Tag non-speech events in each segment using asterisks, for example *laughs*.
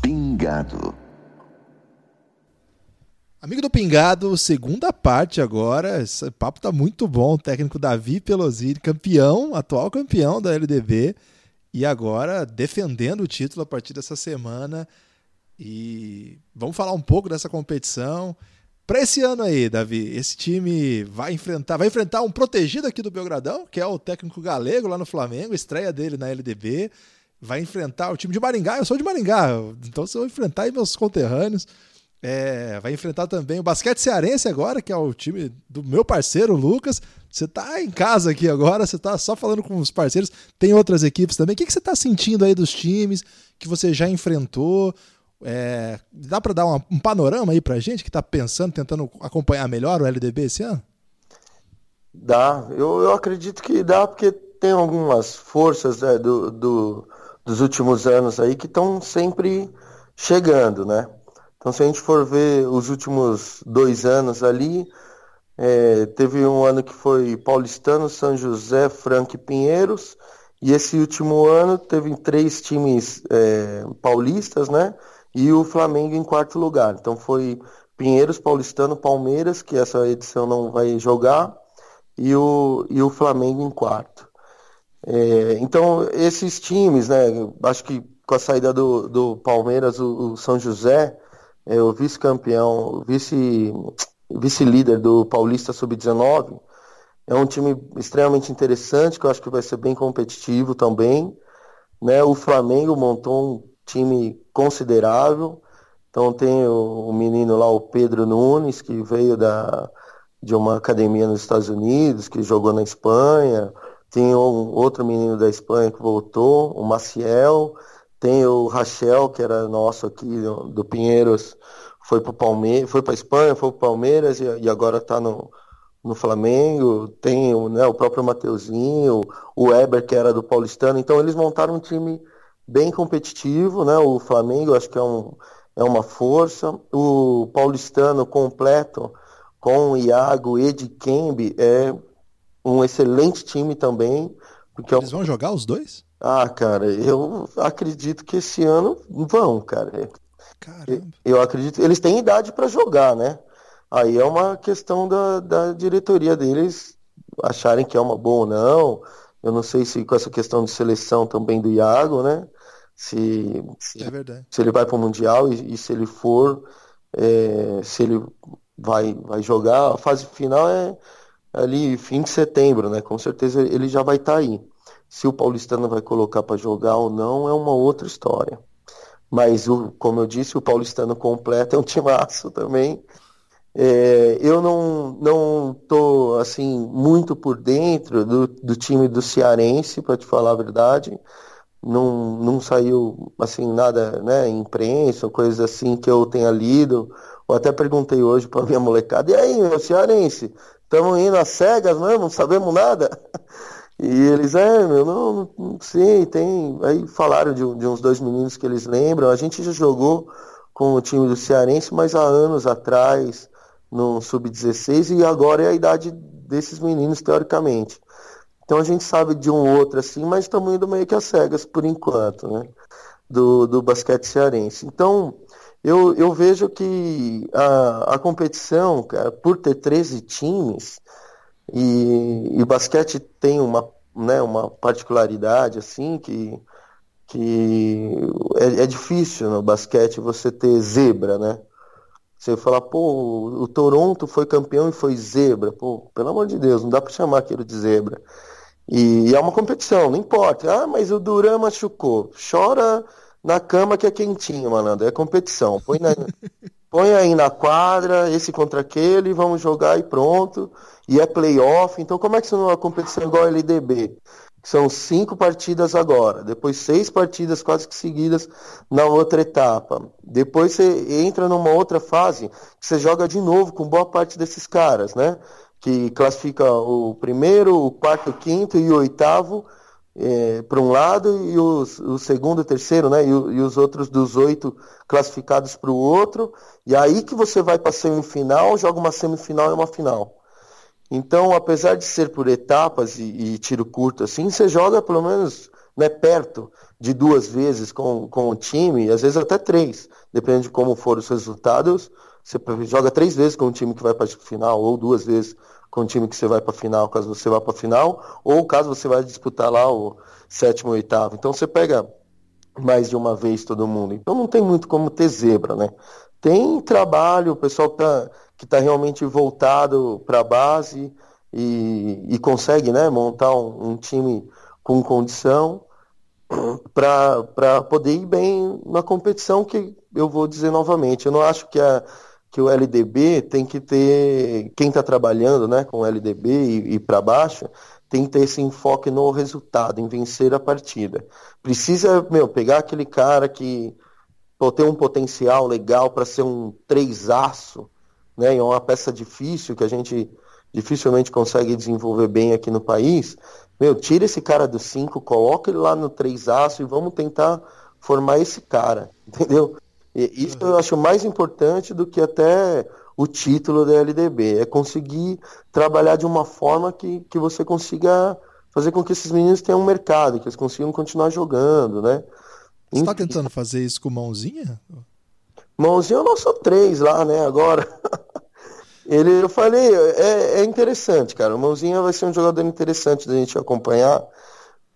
Pingado. Amigo do Pingado, segunda parte agora. Esse papo tá muito bom. O técnico Davi Pelosini, campeão, atual campeão da LDB, e agora defendendo o título a partir dessa semana. E vamos falar um pouco dessa competição. Para esse ano aí, Davi, esse time vai enfrentar, vai enfrentar um protegido aqui do Belgradão, que é o técnico galego lá no Flamengo, estreia dele na LDB. Vai enfrentar o time de Maringá. Eu sou de Maringá, então você vai enfrentar aí meus conterrâneos. É, vai enfrentar também o basquete cearense agora, que é o time do meu parceiro, Lucas. Você está em casa aqui agora, você está só falando com os parceiros. Tem outras equipes também. O que, que você está sentindo aí dos times que você já enfrentou? É, dá para dar uma, um panorama aí para gente que está pensando, tentando acompanhar melhor o LDB esse ano? Dá, eu, eu acredito que dá, porque tem algumas forças né, do, do, dos últimos anos aí que estão sempre chegando, né? Então, se a gente for ver os últimos dois anos ali, é, teve um ano que foi Paulistano, São José, Franca e Pinheiros, e esse último ano teve três times é, paulistas, né? E o Flamengo em quarto lugar. Então foi Pinheiros, Paulistano, Palmeiras, que essa edição não vai jogar, e o, e o Flamengo em quarto. É, então, esses times, né? Acho que com a saída do, do Palmeiras, o, o São José é o vice-campeão, vice, vice-líder do Paulista Sub-19. É um time extremamente interessante, que eu acho que vai ser bem competitivo também. Né? O Flamengo montou um time considerável. Então tem o, o menino lá, o Pedro Nunes, que veio da, de uma academia nos Estados Unidos, que jogou na Espanha. Tem um outro menino da Espanha que voltou, o Maciel. Tem o Rachel, que era nosso aqui do Pinheiros, foi para Palmeiras, foi para Espanha, foi para Palmeiras e, e agora está no, no Flamengo. Tem né, o próprio Mateuzinho, o Weber, que era do Paulistano. Então eles montaram um time bem competitivo, né? O Flamengo acho que é, um, é uma força. O Paulistano completo com o Iago, Ed Kembe é um excelente time também. Porque é Eles vão jogar os dois? Ah, cara, eu acredito que esse ano vão, cara. Caramba. Eu acredito. Eles têm idade para jogar, né? Aí é uma questão da, da diretoria deles acharem que é uma boa ou não. Eu não sei se com essa questão de seleção também do Iago, né? Se, se, é se ele vai para o Mundial e, e, se ele for, é, se ele vai, vai jogar. A fase final é ali fim de setembro, né? Com certeza ele já vai estar tá aí. Se o paulistano vai colocar para jogar ou não é uma outra história. Mas, o, como eu disse, o paulistano completo é um timaço também. É, eu não não tô assim muito por dentro do, do time do cearense para te falar a verdade. Não, não saiu assim nada né imprensa coisas assim que eu tenha lido. Eu até perguntei hoje para minha molecada e aí meu cearense? Estamos indo às cegas mesmo? Não sabemos nada *laughs* E eles, é, meu, não, não sei, tem. Aí falaram de, de, uns dois meninos que eles lembram. A gente já jogou com o time do Cearense, mas há anos atrás, no Sub-16, e agora é a idade desses meninos, teoricamente. Então a gente sabe de um outro assim, mas estamos indo meio que às cegas por enquanto, né? Do, do basquete cearense. Então, eu, eu vejo que a, a competição, cara, por ter 13 times, e, e o basquete tem uma, né, uma particularidade assim que, que é, é, difícil no basquete você ter zebra, né? Você fala, pô, o Toronto foi campeão e foi zebra. Pô, pelo amor de Deus, não dá para chamar aquilo de zebra. E, e, é uma competição, não importa. Ah, mas o Duran machucou. Chora na cama que é quentinho, malandro. É competição. Põe, na, *laughs* põe aí na quadra, esse contra aquele, vamos jogar e pronto e é playoff. Então, como é que isso não é uma competição igual a LDB? São cinco partidas agora, depois seis partidas quase que seguidas na outra etapa. Depois você entra numa outra fase que você joga de novo com boa parte desses caras, né? Que classifica o primeiro, o quarto, o quinto e o oitavo é, para um lado e o segundo, o terceiro, né? E, e os outros dos oito classificados para o outro. E aí que você vai para a semifinal, joga uma semifinal e uma final. Então, apesar de ser por etapas e, e tiro curto assim, você joga pelo menos né, perto de duas vezes com, com o time, às vezes até três, dependendo de como foram os resultados. Você joga três vezes com o time que vai para a final, ou duas vezes com o time que você vai para a final, caso você vá para a final, ou caso você vai disputar lá o sétimo ou oitavo. Então você pega mais de uma vez todo mundo. Então não tem muito como ter zebra, né? Tem trabalho, o pessoal tá, que está realmente voltado para a base e, e, consegue né, montar um, um time com condição *clears throat* para poder ir bem na competição que eu vou dizer novamente. Eu não acho que a, que o LDB tem que ter, quem está trabalhando né, com o LDB e, e para baixo, tem que ter esse enfoque no resultado, em vencer a partida. Precisa, meu, pegar aquele cara que pô, tem um potencial legal para ser um três-aço, né, é uma peça difícil que a gente dificilmente consegue desenvolver bem aqui no país. Meu, tira esse cara do cinco, coloca ele lá no três-aço e vamos tentar formar esse cara, *laughs* entendeu? E isso eu acho mais importante do que até o título da LDB. É conseguir trabalhar de uma forma que, que você consiga fazer com que esses meninos tenham um mercado, que eles consigam continuar jogando, né? Você está tentando fazer isso com mãozinha? Mãozinha eu não sou três lá, né? Agora. *laughs* Ele, eu falei, é, é interessante, cara. O Mãozinha vai ser um jogador interessante da gente acompanhar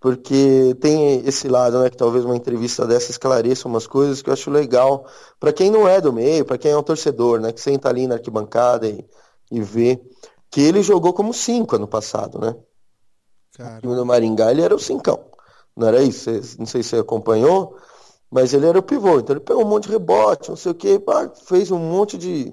porque tem esse lado, né, que talvez uma entrevista dessa esclareça umas coisas que eu acho legal para quem não é do meio, para quem é um torcedor, né, que senta ali na arquibancada e, e vê que ele jogou como cinco ano passado, né? Cara. No Maringá ele era o cincão, não era isso? Não sei se você acompanhou, mas ele era o pivô, então ele pegou um monte de rebote, não sei o que, fez um monte de,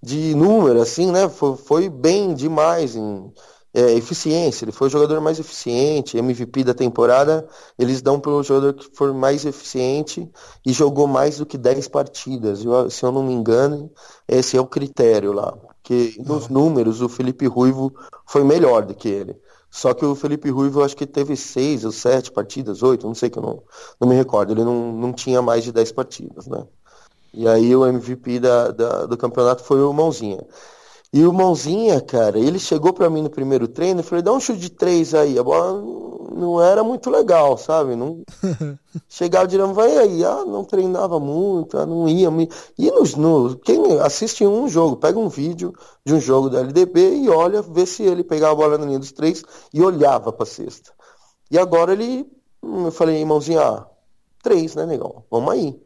de número, assim, né? Foi, foi bem demais em é, eficiência, ele foi o jogador mais eficiente, MVP da temporada, eles dão para o jogador que for mais eficiente e jogou mais do que 10 partidas. Eu, se eu não me engano, esse é o critério lá. Porque nos números o Felipe Ruivo foi melhor do que ele. Só que o Felipe Ruivo acho que teve seis ou sete partidas, oito, não sei que eu não, não me recordo. Ele não, não tinha mais de 10 partidas, né? E aí o MVP da, da, do campeonato foi o Mãozinha. E o Mãozinha, cara, ele chegou para mim no primeiro treino e falou, dá um chute de três aí. A bola não era muito legal, sabe? Não... *laughs* Chegava direto, vai aí. Ah, não treinava muito, ah, não ia. E nos, no... quem assiste um jogo, pega um vídeo de um jogo da LDB e olha, vê se ele pegava a bola na linha dos três e olhava pra cesta. E agora ele, eu falei, Mãozinha, ah, três, né, negão? Vamos aí.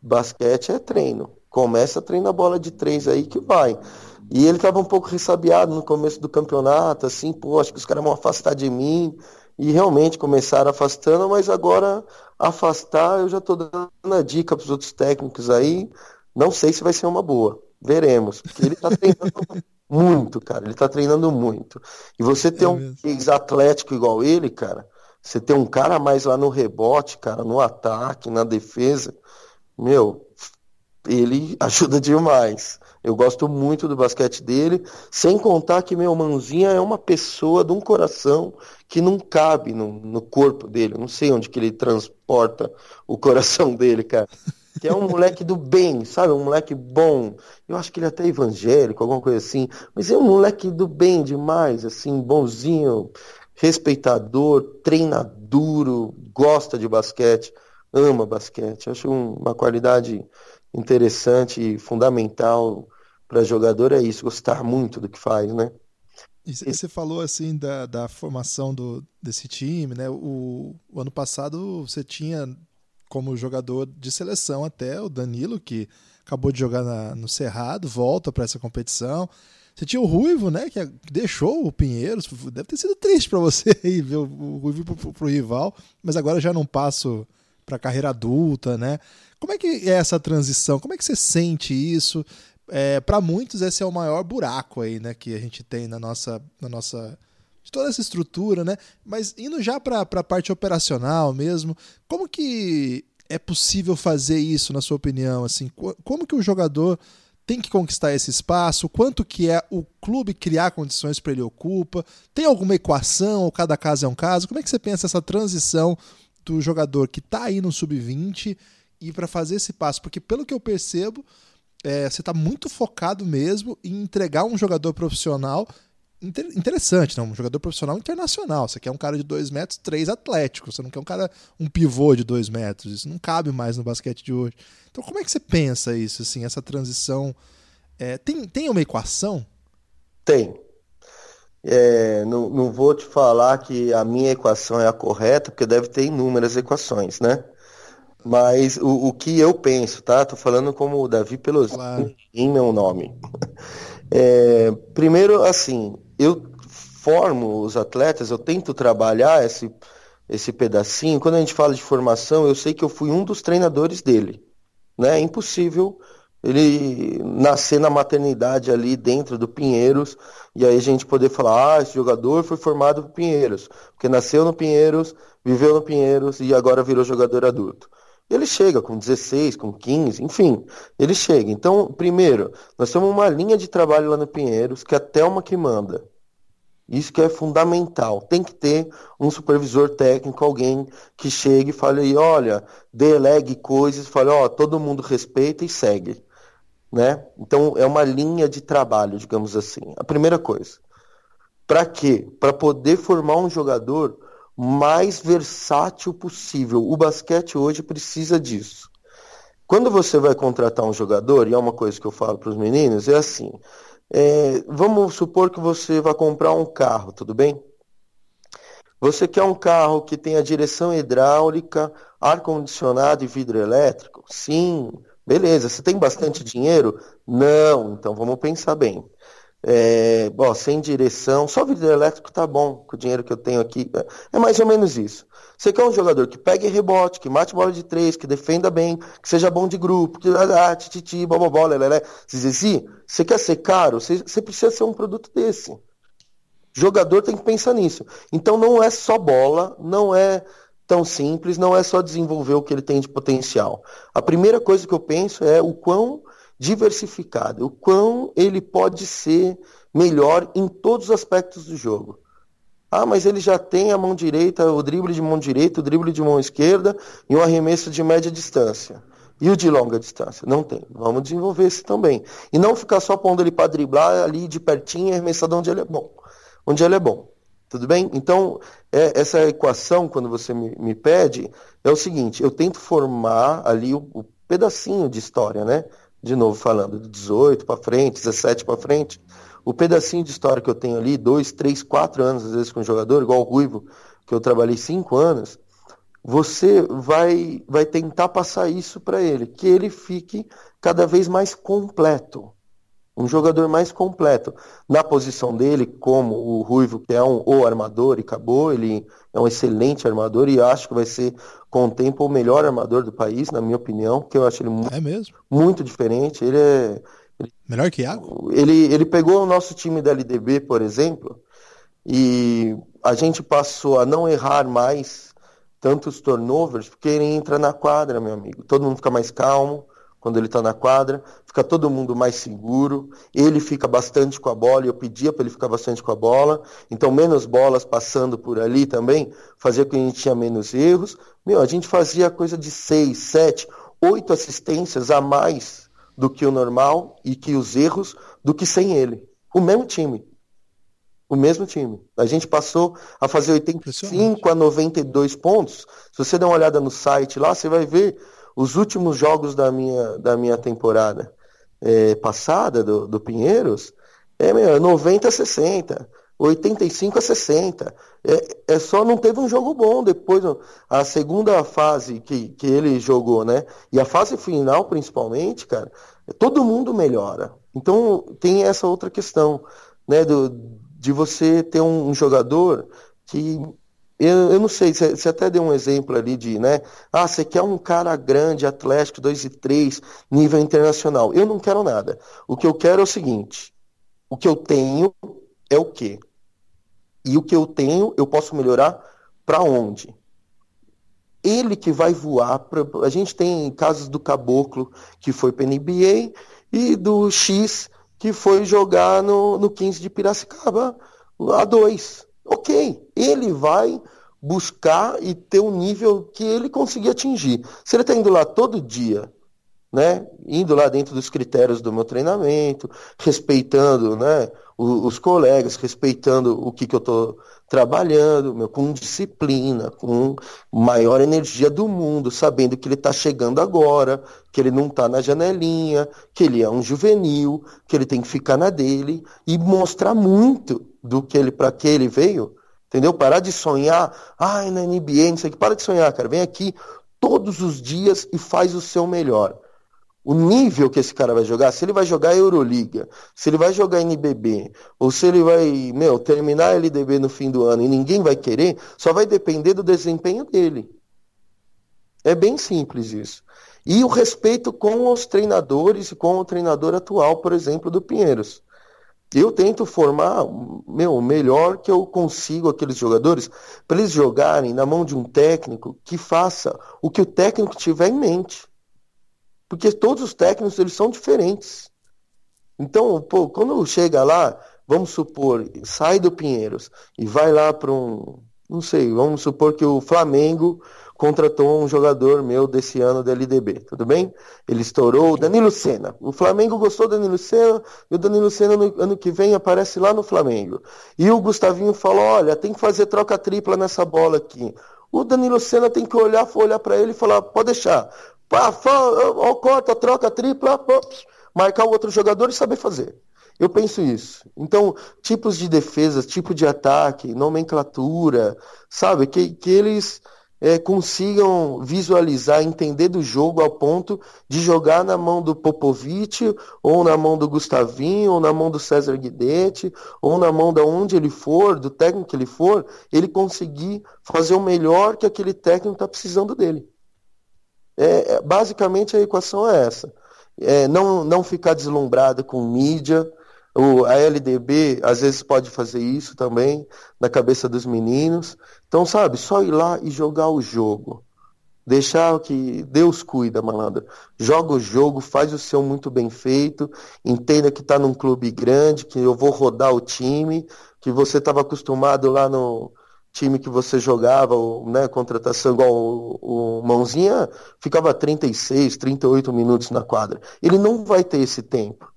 Basquete é treino. Começa a treinar a bola de três aí que vai. E ele estava um pouco ressabiado no começo do campeonato, assim, pô, acho que os caras vão afastar de mim. E realmente começaram afastando, mas agora afastar eu já estou dando a dica para os outros técnicos aí. Não sei se vai ser uma boa. Veremos. Porque ele está treinando *laughs* muito, cara. Ele está treinando muito. E você ter é um ex-atlético igual ele, cara, você ter um cara mais lá no rebote, cara, no ataque, na defesa, meu, ele *laughs* ajuda demais. Eu gosto muito do basquete dele, sem contar que meu Mãozinha é uma pessoa de um coração que não cabe no, no corpo dele. Eu não sei onde que ele transporta o coração dele, cara. Que é um moleque do bem, sabe? Um moleque bom. Eu acho que ele é até evangélico, alguma coisa assim. Mas é um moleque do bem demais, assim, bonzinho, respeitador, treinaduro, gosta de basquete, ama basquete. Acho uma qualidade interessante e fundamental para jogador é isso, gostar muito do que faz, né? E você falou assim da, da formação do, desse time, né? O, o, ano passado você tinha como jogador de seleção até o Danilo, que acabou de jogar na, no Cerrado, volta para essa competição. Você tinha o Ruivo, né? Que deixou o Pinheiros. Deve ter sido triste para você *laughs* aí ver o, Ruivo pro, pro rival, mas agora já não passo para carreira adulta, né? Como é que é essa transição? Como é que você sente isso? É, para muitos esse é o maior buraco aí, né, que a gente tem na nossa, na nossa de toda essa estrutura, né? Mas indo já para a parte operacional mesmo, como que é possível fazer isso, na sua opinião? Assim, como que o jogador tem que conquistar esse espaço? Quanto que é o clube criar condições para ele ocupa? Tem alguma equação ou cada caso é um caso? Como é que você pensa essa transição do jogador que está aí no sub-20 e para fazer esse passo? Porque pelo que eu percebo, é, você está muito focado mesmo em entregar um jogador profissional interessante, não? um jogador profissional internacional. Você quer um cara de 2 metros, 3 atlético. Você não quer um cara, um pivô de 2 metros. Isso não cabe mais no basquete de hoje. Então, como é que você pensa isso, assim, essa transição? É, tem, tem uma equação? Tem. É, não, não vou te falar que a minha equação é a correta, porque deve ter inúmeras equações, né? Mas o, o que eu penso, tá? Tô falando como o Davi Pelosi, claro. em meu nome. É, primeiro, assim, eu formo os atletas, eu tento trabalhar esse, esse pedacinho. Quando a gente fala de formação, eu sei que eu fui um dos treinadores dele. Né? É impossível ele nascer na maternidade ali dentro do Pinheiros e aí a gente poder falar, ah, esse jogador foi formado por Pinheiros, porque nasceu no Pinheiros, viveu no Pinheiros e agora virou jogador adulto. Ele chega com 16, com 15, enfim, ele chega. Então, primeiro, nós temos uma linha de trabalho lá no Pinheiros, que é a Thelma que manda. Isso que é fundamental. Tem que ter um supervisor técnico, alguém que chegue e fale aí, olha, delegue coisas, fale, ó, todo mundo respeita e segue. Né? Então, é uma linha de trabalho, digamos assim. A primeira coisa. Para quê? Para poder formar um jogador mais versátil possível. O basquete hoje precisa disso. Quando você vai contratar um jogador, e é uma coisa que eu falo para os meninos, é assim: é, vamos supor que você vai comprar um carro, tudo bem? Você quer um carro que tenha direção hidráulica, ar-condicionado e vidro elétrico? Sim, beleza. Você tem bastante dinheiro? Não, então vamos pensar bem. É, ó, sem direção, só vidro elétrico tá bom, com o dinheiro que eu tenho aqui. É mais ou menos isso. Você quer um jogador que pegue rebote, que mate bola de três, que defenda bem, que seja bom de grupo, que ah, tititi, bobobó, lelé, zizi. Você quer ser caro? Você, você precisa ser um produto desse. Jogador tem que pensar nisso. Então não é só bola, não é tão simples, não é só desenvolver o que ele tem de potencial. A primeira coisa que eu penso é o quão diversificado, o quão ele pode ser melhor em todos os aspectos do jogo. Ah, mas ele já tem a mão direita, o drible de mão direita, o drible de mão esquerda e um arremesso de média distância. E o de longa distância? Não tem. Vamos desenvolver esse também. E não ficar só pondo ele para driblar ali de pertinho e arremessar onde ele é bom. Onde ele é bom. Tudo bem? Então, é, essa equação, quando você me, me, pede, é o seguinte: eu tento formar ali o, o pedacinho de história, né? De novo falando, de 18 para frente, 17 para frente, o pedacinho de história que eu tenho ali, dois, três, quatro anos, às vezes, com um jogador, igual o Ruivo, que eu trabalhei cinco anos, você vai, vai tentar passar isso para ele, que ele fique cada vez mais completo um jogador mais completo. Na posição dele, como o Ruivo, que é um o armador e acabou, ele é um excelente armador e acho que vai ser com o tempo o melhor armador do país, na minha opinião, porque eu acho ele muito, é mesmo? muito diferente. Ele é. Ele, melhor que Iago? Ele, ele pegou o nosso time da LDB, por exemplo, e a gente passou a não errar mais tantos turnovers, porque ele entra na quadra, meu amigo. Todo mundo fica mais calmo quando ele está na quadra, fica todo mundo mais seguro, ele fica bastante com a bola, e eu pedia para ele ficar bastante com a bola, então menos bolas passando por ali também, fazia com que a gente tinha menos erros. Meu, a gente fazia coisa de seis, sete, oito assistências a mais do que o normal e que os erros do que sem ele. O mesmo time. O mesmo time. A gente passou a fazer 85 a 92 pontos. Se você der uma olhada no site lá, você vai ver os últimos jogos da minha, da minha temporada é, passada, do, do Pinheiros, é meu, 90 a 60, 85 a 60. É, é só não teve um jogo bom depois. A segunda fase que, que ele jogou, né? E a fase final, principalmente, cara, todo mundo melhora. Então tem essa outra questão, né? Do, de você ter um, um jogador que eu, eu não sei, você até deu um exemplo ali de, né? Ah, você quer um cara grande, atlético, 2 e 3, nível internacional. Eu não quero nada. O que eu quero é o seguinte: o que eu tenho é o quê? E o que eu tenho, eu posso melhorar para onde? Ele que vai voar. Pra... A gente tem casos do Caboclo, que foi para NBA, e do X que foi jogar no, no 15 de Piracicaba a 2. Ok, ele vai buscar e ter um nível que ele conseguir atingir. Se ele está indo lá todo dia, né, indo lá dentro dos critérios do meu treinamento, respeitando né, os, os colegas, respeitando o que, que eu estou trabalhando, meu, com disciplina, com maior energia do mundo, sabendo que ele está chegando agora, que ele não está na janelinha, que ele é um juvenil, que ele tem que ficar na dele e mostrar muito do que ele para que ele veio Entendeu? Parar de sonhar, ai, na NBA, não sei o que. Para de sonhar, cara. Vem aqui todos os dias e faz o seu melhor. O nível que esse cara vai jogar, se ele vai jogar Euroliga, se ele vai jogar NBB, ou se ele vai, meu, terminar LDB no fim do ano e ninguém vai querer, só vai depender do desempenho dele. É bem simples isso. E o respeito com os treinadores e com o treinador atual, por exemplo, do Pinheiros. Eu tento formar meu, o melhor que eu consigo aqueles jogadores para eles jogarem na mão de um técnico que faça o que o técnico tiver em mente. Porque todos os técnicos eles são diferentes. Então, pô, quando chega lá, vamos supor, sai do Pinheiros e vai lá para um, não sei, vamos supor que o Flamengo contratou um jogador meu desse ano da LDB, tudo bem? Ele estourou o Danilo Senna. O Flamengo gostou do Danilo Senna e o Danilo Senna no ano que vem aparece lá no Flamengo. E o Gustavinho falou: olha, tem que fazer troca tripla nessa bola aqui. O Danilo Senna tem que olhar, olhar para ele e falar: pode deixar. Pá, ó, corta, troca tripla, pô, marcar o outro jogador e saber fazer. Eu penso isso. Então, tipos de defesa, tipo de ataque, nomenclatura, sabe? Que, que eles é, consigam visualizar, entender do jogo ao ponto de jogar na mão do Popovic, ou na mão do Gustavinho, ou na mão do César Guidetti, ou na mão de onde ele for, do técnico que ele for, ele conseguir fazer o melhor que aquele técnico está precisando dele. É, é, basicamente a equação é essa. É, não, não ficar deslumbrado com mídia, o, a LDB às vezes pode fazer isso também na cabeça dos meninos. Então, sabe, só ir lá e jogar o jogo. Deixar que Deus cuida, malandro. Joga o jogo, faz o seu muito bem feito, entenda que está num clube grande, que eu vou rodar o time, que você estava acostumado lá no time que você jogava, né, contratação igual o, o Mãozinha, ficava 36, 38 minutos na quadra. Ele não vai ter esse tempo.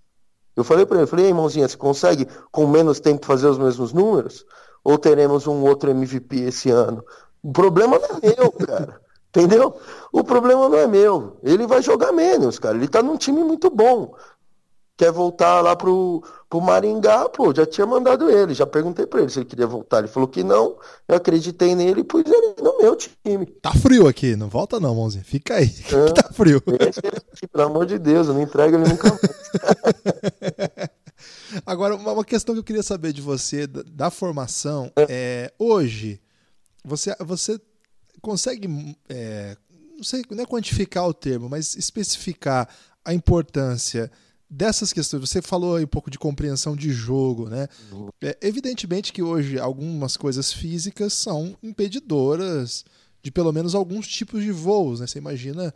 Eu falei para ele, falei, irmãozinha, você consegue com menos tempo fazer os mesmos números? Ou teremos um outro MVP esse ano? O problema não é meu, *laughs* cara. Entendeu? O problema não é meu. Ele vai jogar menos, cara. Ele tá num time muito bom quer voltar lá pro, pro Maringá, pô, já tinha mandado ele, já perguntei pra ele se ele queria voltar. Ele falou que não, eu acreditei nele e pus ele no meu time. Tá frio aqui, não volta não, mãozinha. Fica aí, *laughs* é, tá frio. Esse, pelo amor de Deus, eu não entrego ele nunca mais. *laughs* Agora, uma questão que eu queria saber de você, da, formação, é. é, hoje, você, você consegue, é, não sei, não é quantificar o termo, mas especificar a importância dessas questões, você falou aí um pouco de compreensão de jogo, né? É, evidentemente que hoje algumas coisas físicas são impedidoras de pelo menos alguns tipos de voos, né? Você imagina,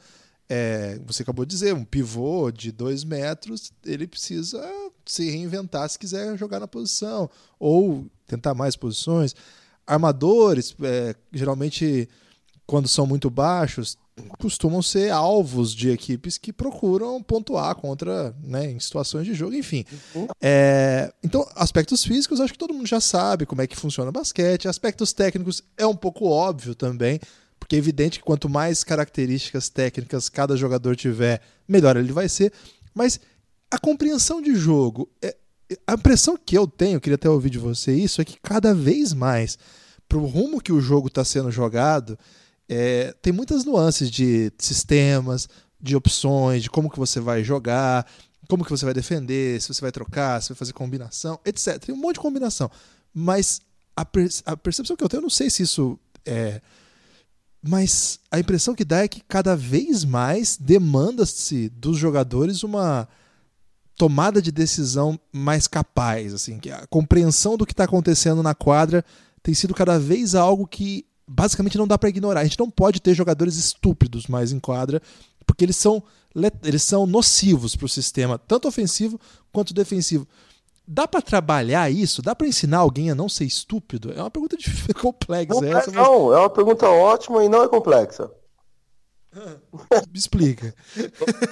é, você acabou de dizer, um pivô de dois metros, ele precisa se reinventar se quiser jogar na posição, ou tentar mais posições. Armadores, é, geralmente, quando são muito baixos, costumam ser alvos de equipes que procuram pontuar contra, né, em situações de jogo, enfim. É, então, aspectos físicos, acho que todo mundo já sabe como é que funciona o basquete. Aspectos técnicos é um pouco óbvio também, porque é evidente que quanto mais características técnicas cada jogador tiver, melhor ele vai ser. Mas a compreensão de jogo, é, a impressão que eu tenho, queria até ouvir de você isso, é que cada vez mais, pro rumo que o jogo está sendo jogado, é, tem muitas nuances de sistemas, de opções, de como que você vai jogar, como que você vai defender, se você vai trocar, se vai fazer combinação, etc. Tem um monte de combinação. Mas a, per a percepção que eu tenho, eu não sei se isso é. Mas a impressão que dá é que cada vez mais demanda-se dos jogadores uma tomada de decisão mais capaz, assim, que a compreensão do que está acontecendo na quadra tem sido cada vez algo que basicamente não dá para ignorar. A gente não pode ter jogadores estúpidos mais em quadra, porque eles são eles são nocivos para o sistema, tanto ofensivo quanto defensivo. Dá para trabalhar isso? Dá para ensinar alguém a não ser estúpido? É uma pergunta *laughs* difícil, complexa. Não, essa, mas... não, é uma pergunta ótima e não é complexa. *laughs* Me explica.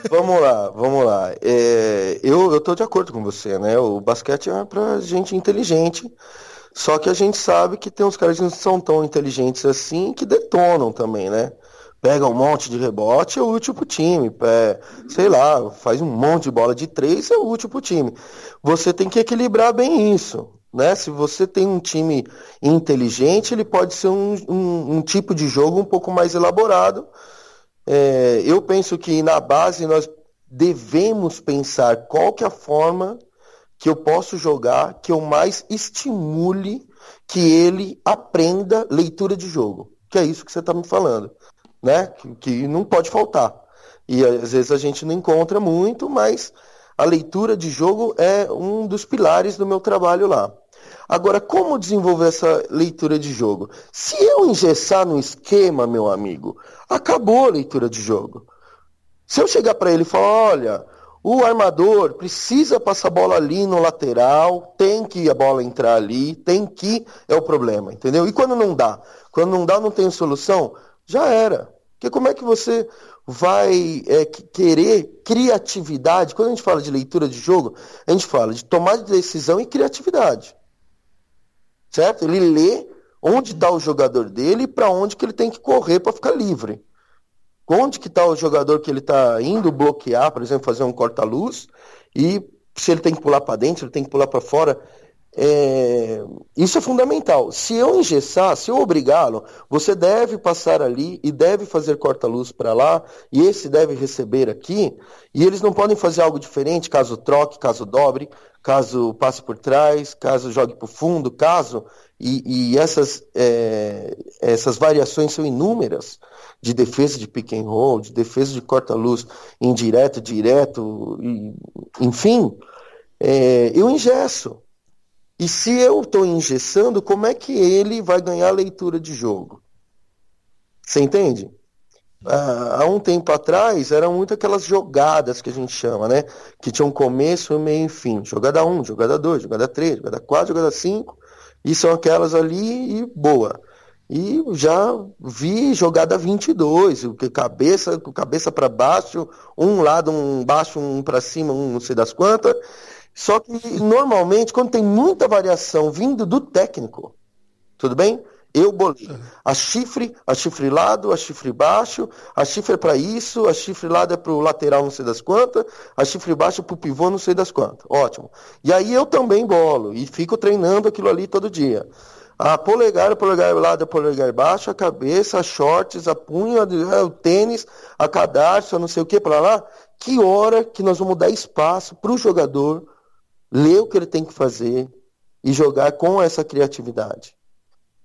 vamos lá, vamos lá. É, eu, eu tô de acordo com você, né? O basquete é pra gente inteligente. Só que a gente sabe que tem uns caras que não são tão inteligentes assim que detonam também, né? Pega um monte de rebote, é útil pro time. É, sei lá, faz um monte de bola de três, é útil pro time. Você tem que equilibrar bem isso. Né? Se você tem um time inteligente, ele pode ser um, um, um tipo de jogo um pouco mais elaborado é, eu penso que na base nós devemos pensar qual que é a forma que eu posso jogar que eu mais estimule que ele aprenda leitura de jogo. Que é isso que você está me falando, né? Que, que não pode faltar. E às vezes a gente não encontra muito, mas a leitura de jogo é um dos pilares do meu trabalho lá. Agora, como desenvolver essa leitura de jogo? Se eu engessar no esquema, meu amigo, acabou a leitura de jogo. Se eu chegar para ele e falar, olha, o armador precisa passar a bola ali no lateral, tem que a bola entrar ali, tem que, é o problema, entendeu? E quando não dá? Quando não dá, não tem solução, já era. Porque como é que você vai é, querer criatividade? Quando a gente fala de leitura de jogo, a gente fala de tomar de decisão e criatividade certo? Ele lê onde está o jogador dele e para onde que ele tem que correr para ficar livre. Onde que está o jogador que ele está indo bloquear, por exemplo, fazer um corta-luz, e se ele tem que pular para dentro, ele tem que pular para fora. É... Isso é fundamental. Se eu engessar, se eu obrigá-lo, você deve passar ali e deve fazer corta-luz para lá, e esse deve receber aqui, e eles não podem fazer algo diferente caso troque, caso dobre, caso passe por trás, caso jogue para o fundo, caso. E, e essas, é, essas variações são inúmeras de defesa de pick and roll, de defesa de corta-luz indireto, direto, e, enfim, é, eu ingesso. E se eu estou engessando, como é que ele vai ganhar leitura de jogo? Você entende? Ah, há um tempo atrás eram muito aquelas jogadas que a gente chama, né? Que tinham um começo, meio e fim. Jogada 1, jogada 2, jogada 3, jogada 4, jogada 5. E são aquelas ali e boa. E já vi jogada 22, que cabeça, cabeça para baixo, um lado, um baixo, um para cima, um não sei das quantas. Só que normalmente, quando tem muita variação vindo do técnico, tudo bem? Eu bolei a chifre, a chifre lado, a chifre baixo, a chifre é para isso, a chifre lado é para o lateral não sei das quantas, a chifre baixo é para o pivô não sei das quantas. Ótimo. E aí eu também bolo e fico treinando aquilo ali todo dia. A polegar, a polegar lado, a polegar baixo, a cabeça, as shorts, a punha, é, o tênis, a cadarço, não sei o que, para lá. Que hora que nós vamos dar espaço para o jogador ler o que ele tem que fazer e jogar com essa criatividade?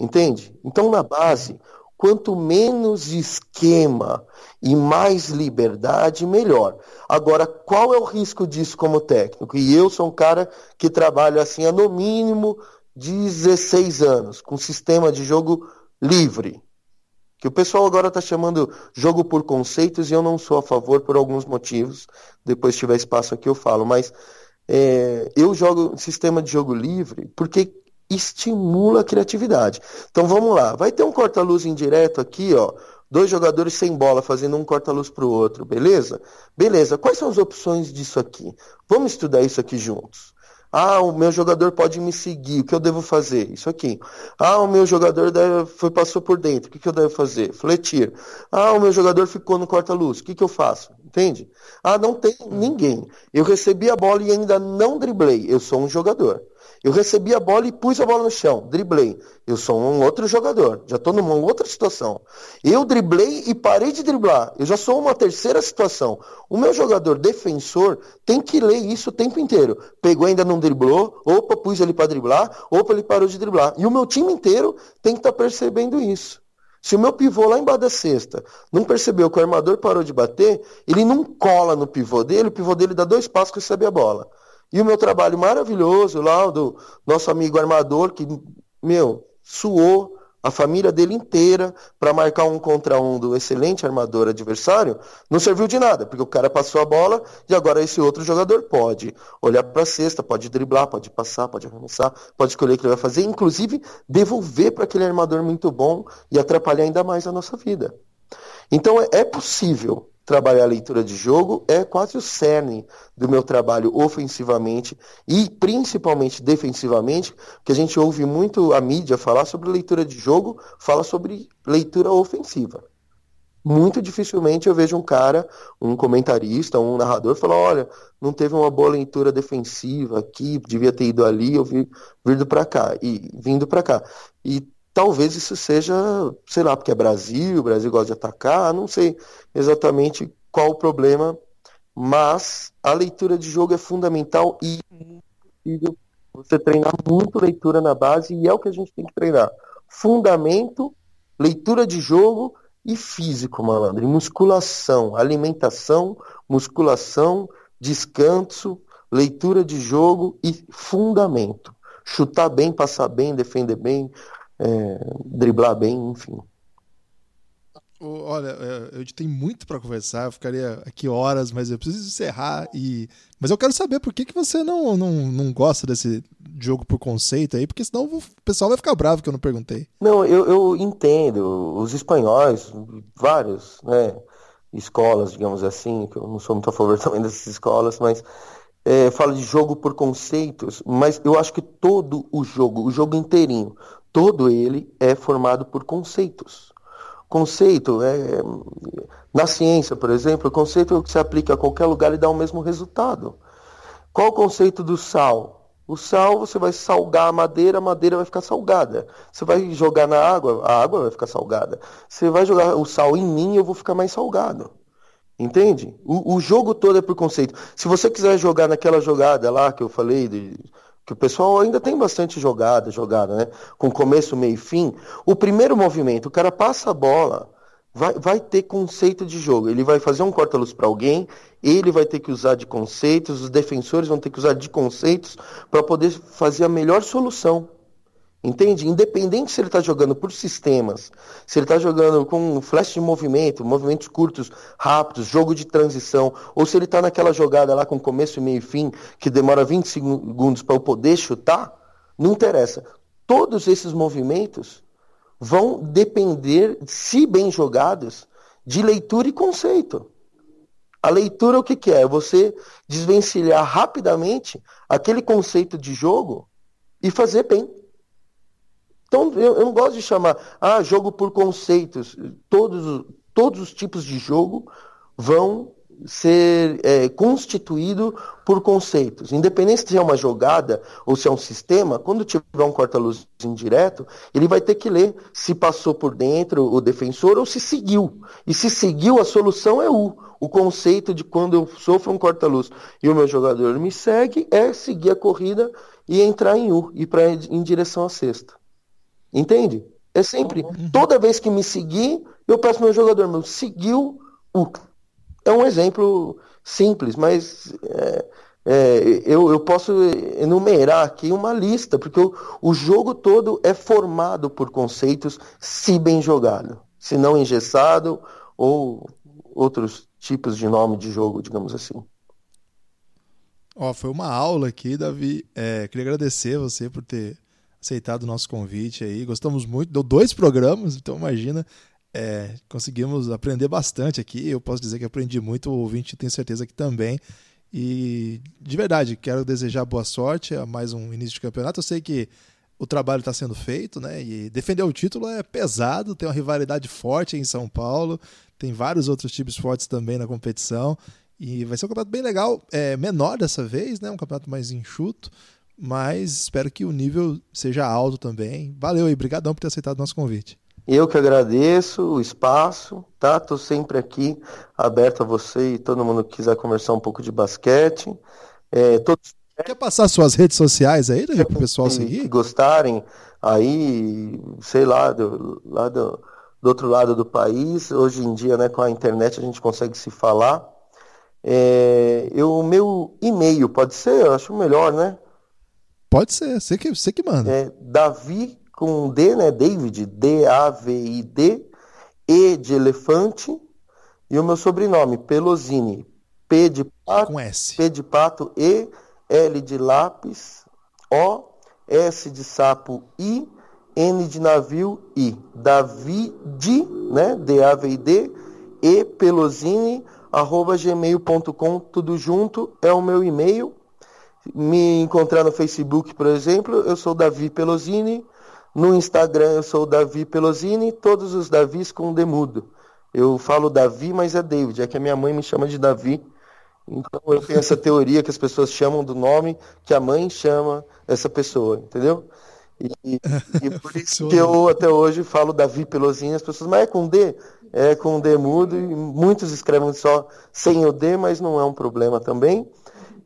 Entende? Então, na base, quanto menos esquema e mais liberdade, melhor. Agora, qual é o risco disso como técnico? E eu sou um cara que trabalha assim há no mínimo 16 anos, com sistema de jogo livre. Que o pessoal agora está chamando jogo por conceitos e eu não sou a favor por alguns motivos. Depois, se tiver espaço aqui, eu falo. Mas é, eu jogo sistema de jogo livre porque estimula a criatividade. Então vamos lá, vai ter um corta-luz indireto aqui, ó, dois jogadores sem bola fazendo um corta-luz para o outro, beleza? Beleza, quais são as opções disso aqui? Vamos estudar isso aqui juntos. Ah, o meu jogador pode me seguir, o que eu devo fazer? Isso aqui. Ah, o meu jogador deve, foi, passou por dentro, o que, que eu devo fazer? Fletir. Ah, o meu jogador ficou no corta-luz, o que, que eu faço? Entende? Ah, não tem ninguém. Eu recebi a bola e ainda não driblei. Eu sou um jogador. Eu recebi a bola e pus a bola no chão, driblei. Eu sou um outro jogador, já estou numa outra situação. Eu driblei e parei de driblar. Eu já sou uma terceira situação. O meu jogador defensor tem que ler isso o tempo inteiro. Pegou ainda não driblou, opa, pus ele para driblar, opa, ele parou de driblar. E o meu time inteiro tem que estar tá percebendo isso. Se o meu pivô lá embaixo da cesta não percebeu que o armador parou de bater, ele não cola no pivô dele, o pivô dele dá dois passos e recebe a bola. E o meu trabalho maravilhoso lá, do nosso amigo armador, que, meu, suou a família dele inteira para marcar um contra um do excelente armador adversário, não serviu de nada, porque o cara passou a bola e agora esse outro jogador pode olhar para a cesta, pode driblar, pode passar, pode arremessar, pode escolher o que ele vai fazer, inclusive devolver para aquele armador muito bom e atrapalhar ainda mais a nossa vida. Então é, é possível trabalhar a leitura de jogo é quase o cerne do meu trabalho ofensivamente e principalmente defensivamente, que a gente ouve muito a mídia falar sobre leitura de jogo, fala sobre leitura ofensiva. Muito dificilmente eu vejo um cara, um comentarista, um narrador falar, olha, não teve uma boa leitura defensiva aqui, devia ter ido ali, eu vi vindo para cá e vindo para cá. E Talvez isso seja, sei lá, porque é Brasil, o Brasil gosta de atacar, não sei exatamente qual o problema, mas a leitura de jogo é fundamental e você treinar muito leitura na base e é o que a gente tem que treinar. Fundamento, leitura de jogo e físico, malandro. E musculação, alimentação, musculação, descanso, leitura de jogo e fundamento. Chutar bem, passar bem, defender bem, é, driblar bem, enfim. Olha, é, eu tenho muito para conversar, eu ficaria aqui horas, mas eu preciso encerrar e. Mas eu quero saber por que, que você não, não, não gosta desse jogo por conceito aí, porque senão o pessoal vai ficar bravo que eu não perguntei. Não, eu, eu entendo. Os espanhóis, vários, né? Escolas, digamos assim, que eu não sou muito a favor *laughs* também dessas escolas, mas é, fala de jogo por conceitos, mas eu acho que todo o jogo, o jogo inteirinho, todo ele é formado por conceitos. Conceito é na ciência, por exemplo, o conceito é que se aplica a qualquer lugar e dá o mesmo resultado. Qual o conceito do sal? O sal você vai salgar a madeira, a madeira vai ficar salgada. Você vai jogar na água, a água vai ficar salgada. Você vai jogar o sal em mim, eu vou ficar mais salgado. Entende? O, o jogo todo é por conceito. Se você quiser jogar naquela jogada lá que eu falei de que o pessoal ainda tem bastante jogada, jogada, né? Com começo, meio e fim. O primeiro movimento, o cara passa a bola, vai, vai ter conceito de jogo. Ele vai fazer um corta-luz para alguém, ele vai ter que usar de conceitos, os defensores vão ter que usar de conceitos para poder fazer a melhor solução. Entende? Independente se ele está jogando por sistemas, se ele está jogando com flash de movimento, movimentos curtos, rápidos, jogo de transição, ou se ele está naquela jogada lá com começo, meio e fim, que demora 20 segundos para eu poder chutar, não interessa. Todos esses movimentos vão depender, se bem jogados, de leitura e conceito. A leitura o que, que é? Você desvencilhar rapidamente aquele conceito de jogo e fazer bem. Então, eu, eu não gosto de chamar, ah, jogo por conceitos. Todos, todos os tipos de jogo vão ser é, constituído por conceitos. Independente se é uma jogada ou se é um sistema, quando tiver um corta-luz indireto, ele vai ter que ler se passou por dentro o defensor ou se seguiu. E se seguiu, a solução é U. O conceito de quando eu sofro um corta-luz e o meu jogador me segue é seguir a corrida e entrar em U, ir para em direção à cesta. Entende? É sempre. Uhum. Toda vez que me seguir, eu peço meu jogador, meu, seguiu o. É um exemplo simples, mas é, é, eu, eu posso enumerar aqui uma lista, porque o, o jogo todo é formado por conceitos, se bem jogado, se não engessado ou outros tipos de nome de jogo, digamos assim. Ó, foi uma aula aqui, Davi. É, queria agradecer você por ter aceitado o nosso convite aí. Gostamos muito, deu dois programas, então imagina. É, conseguimos aprender bastante aqui. Eu posso dizer que aprendi muito, o ouvinte tem certeza que também. E de verdade, quero desejar boa sorte a mais um início de campeonato. Eu sei que o trabalho está sendo feito, né? E defender o título é pesado, tem uma rivalidade forte em São Paulo, tem vários outros times fortes também na competição. E vai ser um campeonato bem legal, é menor dessa vez, né? Um campeonato mais enxuto, mas espero que o nível seja alto também. Valeu aí, brigadão por ter aceitado o nosso convite. Eu que agradeço o espaço, tá? Tô sempre aqui aberto a você e todo mundo que quiser conversar um pouco de basquete. É, todos... Quer passar suas redes sociais aí, para o pessoal seguir? Se gostarem, aí, sei lá, do, lá do, do outro lado do país, hoje em dia, né, com a internet a gente consegue se falar. É, o meu e-mail, pode ser? Eu acho melhor, né? Pode ser, você que, você que manda. É Davi com D, né? David, D-A-V-I-D, E de elefante, e o meu sobrenome, Pelosini. P de pato, com S. P de pato, E, L de lápis, O, S de sapo, I, N de navio, I. Davi, D, né? D-A-V-I-D, E, Pelosini, arroba gmail.com, tudo junto, é o meu e-mail. Me encontrar no Facebook, por exemplo, eu sou Davi Pelosini. No Instagram eu sou Davi Pelosini, todos os Davis com demudo. Eu falo Davi, mas é David, é que a minha mãe me chama de Davi. Então eu tenho essa teoria que as pessoas chamam do nome que a mãe chama essa pessoa, entendeu? E, e *laughs* por isso que eu até hoje falo Davi Pelosini, as pessoas, mas é com D? É com D mudo, e muitos escrevem só sem o D, mas não é um problema também.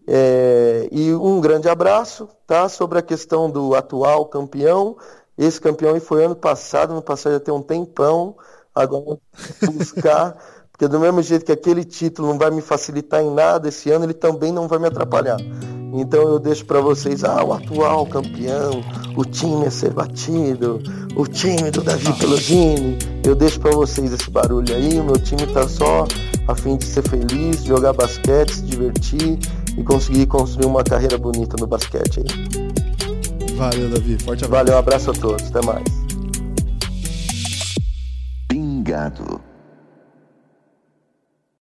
É, e um grande abraço, tá? Sobre a questão do atual campeão. Esse campeão foi ano passado, ano passado já tem um tempão. Agora buscar, *laughs* porque do mesmo jeito que aquele título não vai me facilitar em nada esse ano, ele também não vai me atrapalhar. Então eu deixo para vocês, ah, o atual campeão, o time a ser batido, o time do Davi Pelosini. Eu deixo para vocês esse barulho aí, o meu time tá só a fim de ser feliz, jogar basquete, se divertir e conseguir construir uma carreira bonita no basquete aí. Valeu, Davi. Forte abraço. Valeu, um abraço a todos. Até mais. Pingado.